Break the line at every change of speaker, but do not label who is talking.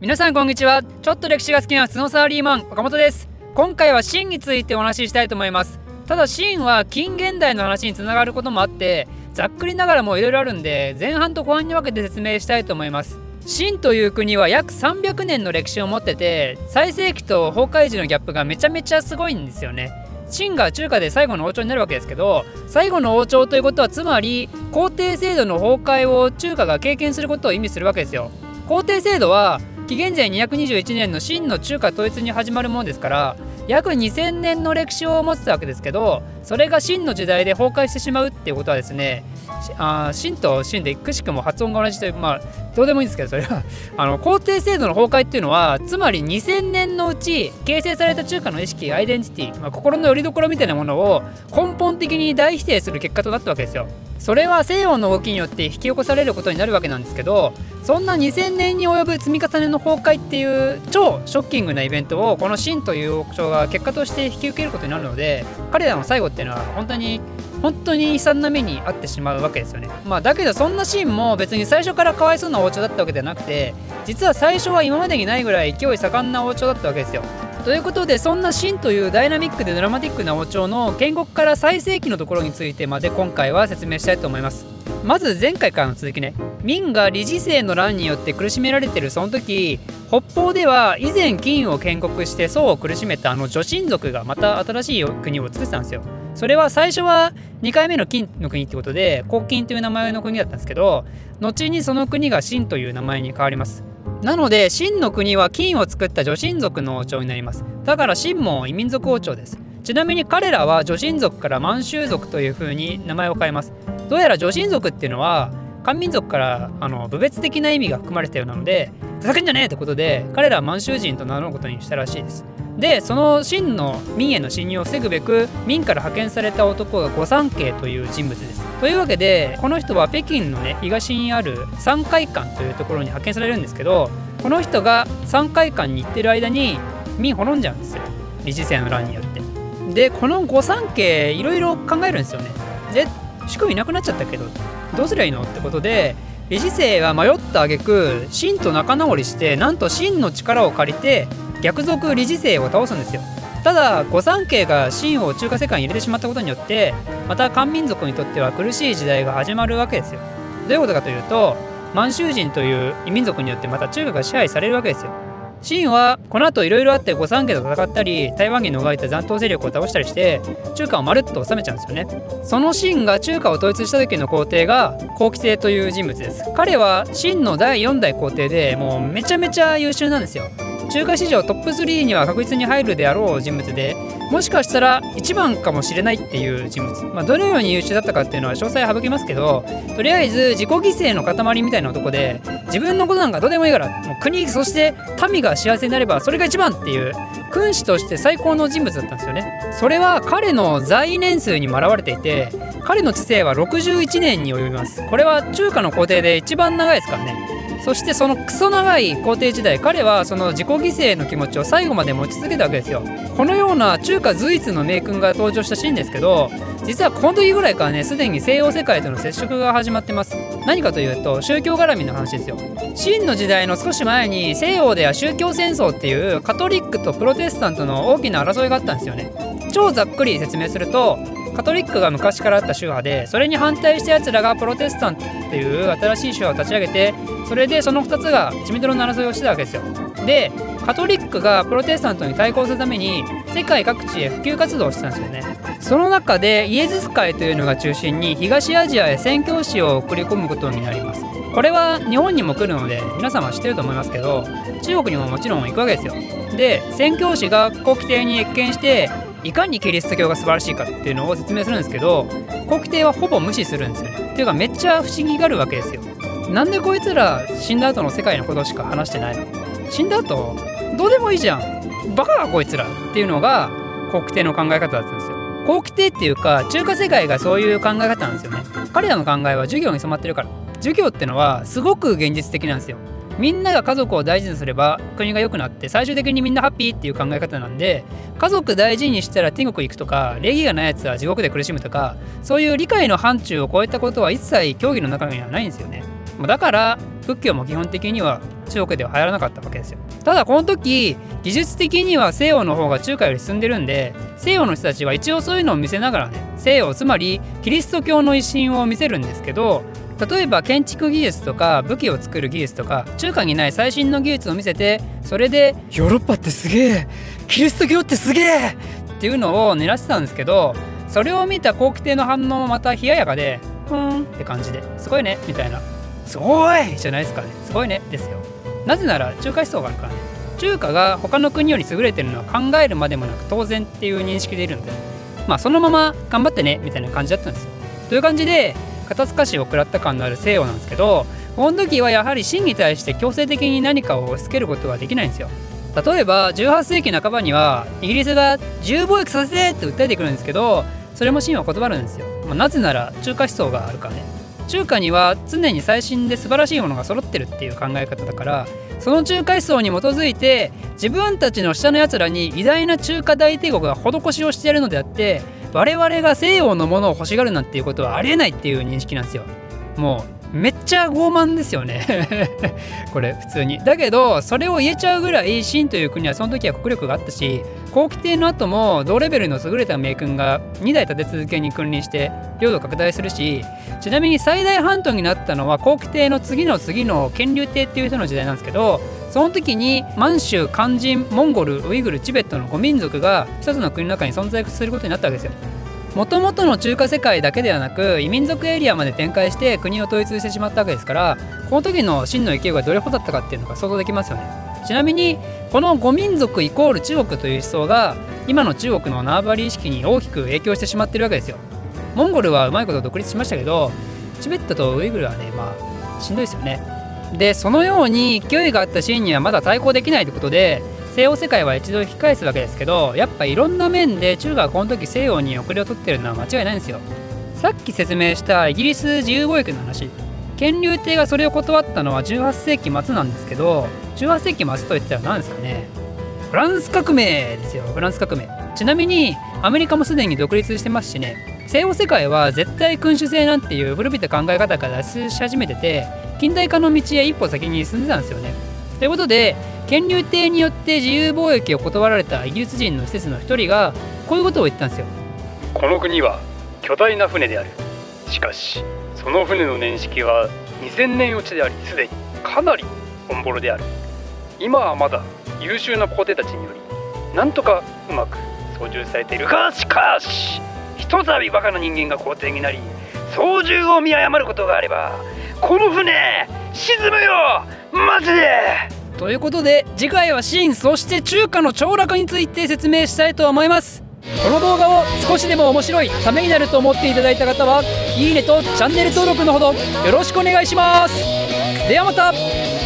皆さんこんにちは。ちょっと歴史が好きなスノサーリーマン岡本です。今回は秦についてお話ししたいと思います。ただ秦は近現代の話につながることもあってざっくりながらもいろいろあるんで前半と後半に分けて説明したいと思います。秦という国は約300年の歴史を持ってて最盛期と崩壊時のギャップがめちゃめちゃすごいんですよね。秦が中華で最後の王朝になるわけですけど最後の王朝ということはつまり皇帝制度の崩壊を中華が経験することを意味するわけですよ。皇帝制度は紀元前221年の秦の中華統一に始まるものですから約2000年の歴史を持つわけですけどそれが秦の時代で崩壊してしまうっていうことはですねあ秦と秦でくしくも発音が同じというまあどうでもいいんですけどそれはあの皇帝制度の崩壊っていうのはつまり2000年のうち形成された中華の意識アイデンティティ、まあ、心の拠り所みたいなものを根本的に大否定する結果となったわけですよ。それは西洋の動きによって引き起こされることになるわけなんですけどそんな2000年に及ぶ積み重ねの崩壊っていう超ショッキングなイベントをこの秦という王朝が結果として引き受けることになるので彼らの最後っていうのは本当に本当に悲惨な目に遭ってしまうわけですよね。まあだけどそんなシーンも別に最初からかわいそうな王朝だったわけではなくて実は最初は今までにないぐらい勢い盛んな王朝だったわけですよ。ということでそんな秦というダイナミックでドラマティックな王朝の建国から最盛期のところについてまで今回は説明したいと思います。まず前回からの続きね明が理事制の乱によって苦しめられてるその時北方では以前金を建国して宋を苦しめたあの女神族がまた新しい国を作ってたんですよ。それは最初は2回目の金の国ってことで黄金という名前の国だったんですけど後にその国が秦という名前に変わりますなので秦の国は金を作った女神族の王朝になります。だから秦も異民族王朝です。ちなみに彼らは女神族から満州族という風に名前を変えます。どうやら女神族っていうのは漢民族からあの部別的な意味が含まれたようなのでふざけんじゃねえってことで彼らは満州人と名乗ることにしたらしいです。でその秦の明への侵入を防ぐべく明から派遣された男が御三家という人物です。というわけでこの人は北京のね東にある三海館というところに派遣されるんですけどこの人が三海館に行ってる間に明滅んじゃうんですよ。理事制の乱によって。でこの御三家いろいろ考えるんですよね。で主君いなくなっちゃったけどどうすりゃいいのってことで理事生は迷った挙句秦と仲直りしてなんと秦の力を借りて逆賊理事生を倒すんですよ。ただ御三家が秦を中華世界に入れてしまったことによってまた漢民族にとっては苦しい時代が始まるわけですよ。どういうことかというと満州人という異民族によってまた中華が支配されるわけですよ。秦はこの後いろいろあって御三家と戦ったり台湾に逃れた残党勢力を倒したりして中華をまるっと治めちゃうんですよね。その秦が中華を統一した時の皇帝が皇輝帝という人物です。彼は秦の第4代皇帝でもうめちゃめちゃ優秀なんですよ。中華史上トップ3には確実に入るであろう人物でもしかしたら一番かもしれないっていう人物、まあ、どのように優秀だったかっていうのは詳細省きますけどとりあえず自己犠牲の塊みたいな男で自分のことなんかどうでもいいからもう国そして民が幸せになればそれが一番っていう君主として最高の人物だったんですよね。それは彼の在年数にも表れていて彼の知性は61年に及びます。これは中華の皇帝で一番長いですからね。そしてそのクソ長い皇帝時代彼はその自己犠牲の気持ちを最後まで持ち続けたわけですよ。このような中華随一の名君が登場したシーンですけど実はこの時ぐらいからねすでに西洋世界との接触が始まってます。何かというと宗教絡みの話ですよ。秦の時代の少し前に西洋では宗教戦争っていうカトリックとプロテスタントの大きな争いがあったんですよね。超ざっくり説明するとカトリックが昔からあった宗派でそれに反対したやつらがプロテスタントっていう新しい宗派を立ち上げてそれでその2つが血みどろの争いをしてたわけですよ。でカトリックがプロテスタントに対抗するために世界各地へ普及活動をしてたんですよね。その中でイエズス会というのが中心に東アジアへ宣教師を送り込むことになります。これは日本にも来るので皆様知ってると思いますけど中国にももちろん行くわけですよ。で宣教師が国旗帝に謁見していかにキリスト教が素晴らしいかっていうのを説明するんですけど国帝はほぼ無視するんですよね。っていうかめっちゃ不思議があるわけですよ。なんでこいつら死んだ後の世界のことしか話してないの？死んだ後どうでもいいじゃん。バカかこいつらっていうのが国帝の考え方だったんですよ。国帝っていうか中華世界がそういう考え方なんですよね。彼らの考えは授業に染まってるから。授業ってのはすごく現実的なんですよ。みんなが家族を大事にすれば国が良くなって最終的にみんなハッピーっていう考え方なんで家族大事にしたら天国行くとか礼儀がないやつは地獄で苦しむとかそういう理解の範疇を超えたことは一切教義の中にはないんですよね。だから仏教も基本的には中国では流行らなかったわけですよ。ただこの時技術的には西洋の方が中華より進んでるんで西洋の人たちは一応そういうのを見せながらね西洋つまりキリスト教の威信を見せるんですけど例えば建築技術とか武器を作る技術とか中華にない最新の技術を見せてそれでヨーロッパってすげえ。キリスト教ってすげえ。っていうのを狙ってたんですけどそれを見た皇帝の反応もまた冷ややかでふーん。って感じですごいねみたいな。すごい。じゃないですかね。すごいねですよ。なぜなら中華思想があるからね。中華が他の国より優れてるのは考えるまでもなく当然っていう認識でいるんで。まあそのまま頑張ってねみたいな感じだったんですよ。という感じで肩透かしを食らった感のある西洋なんですけどこの時はやはり真に対して強制的に何かを押し付けることはできないんですよ。例えば18世紀半ばにはイギリスが自由貿易させてって訴えてくるんですけどそれも真は断るんですよ、まあ、なぜなら中華思想があるからね。中華には常に最新で素晴らしいものが揃ってるっていう考え方だからその中華思想に基づいて自分たちの下のやつらに偉大な中華大帝国が施しをしてやるのであって我々が西洋のものを欲しがるなんていうことはありえないっていう認識なんですよ。もうめっちゃ傲慢ですよね これ普通にだけどそれを言えちゃうぐらい秦という国はその時は国力があったし後期帝の後も同レベルの優れた名君が2代立て続けに君臨して領土拡大するしちなみに最大半島になったのは後期帝の次の次の乾隆帝っていう人の時代なんですけどその時に満州肝心モンゴルウイグルチベットの5民族が一つの国の中に存在することになったわけですよ。もともとの中華世界だけではなく異民族エリアまで展開して国を統一してしまったわけですからこの時の真の勢いがどれほどだったかっていうのが想像できますよね。ちなみにこの5民族イコール中国という思想が今の中国の縄張り意識に大きく影響してしまってるわけですよ。モンゴルはうまいこと独立しましたけどチベットとウイグルはねまあしんどいですよね。でそのように勢いがあったシーンにはまだ対抗できないということで西洋世界は一度引き返すわけですけどやっぱいろんな面で中華はこの時西洋に遅れを取ってるのは間違いないんですよ。さっき説明したイギリス自由貿易の話。乾隆帝がそれを断ったのは18世紀末なんですけど18世紀末といったら何ですかね。フランス革命ですよ。フランス革命。ちなみにアメリカもすでに独立してますしね。西洋世界は絶対君主制なんていう古びた考え方から脱出し始めてて近代化の道へ一歩先に進んでたんですよね。ということで乾隆帝によって自由貿易を断られたイギリス人の施設の一人がこういうことを言ったんですよ。
この国は巨大な船である。しかしその船の年式は2000年落ちでありすでにかなりオンボロである。今はまだ優秀な皇帝たちによりなんとかうまく操縦されているがしかしひとたびバカな人間が皇帝になり操縦を見誤ることがあればこの船沈むよマジで。
ということで次回はシーンそして中華の凋落について説明したいと思います。この動画を少しでも面白いためになると思っていただいた方はいいねとチャンネル登録のほどよろしくお願いします。ではまた。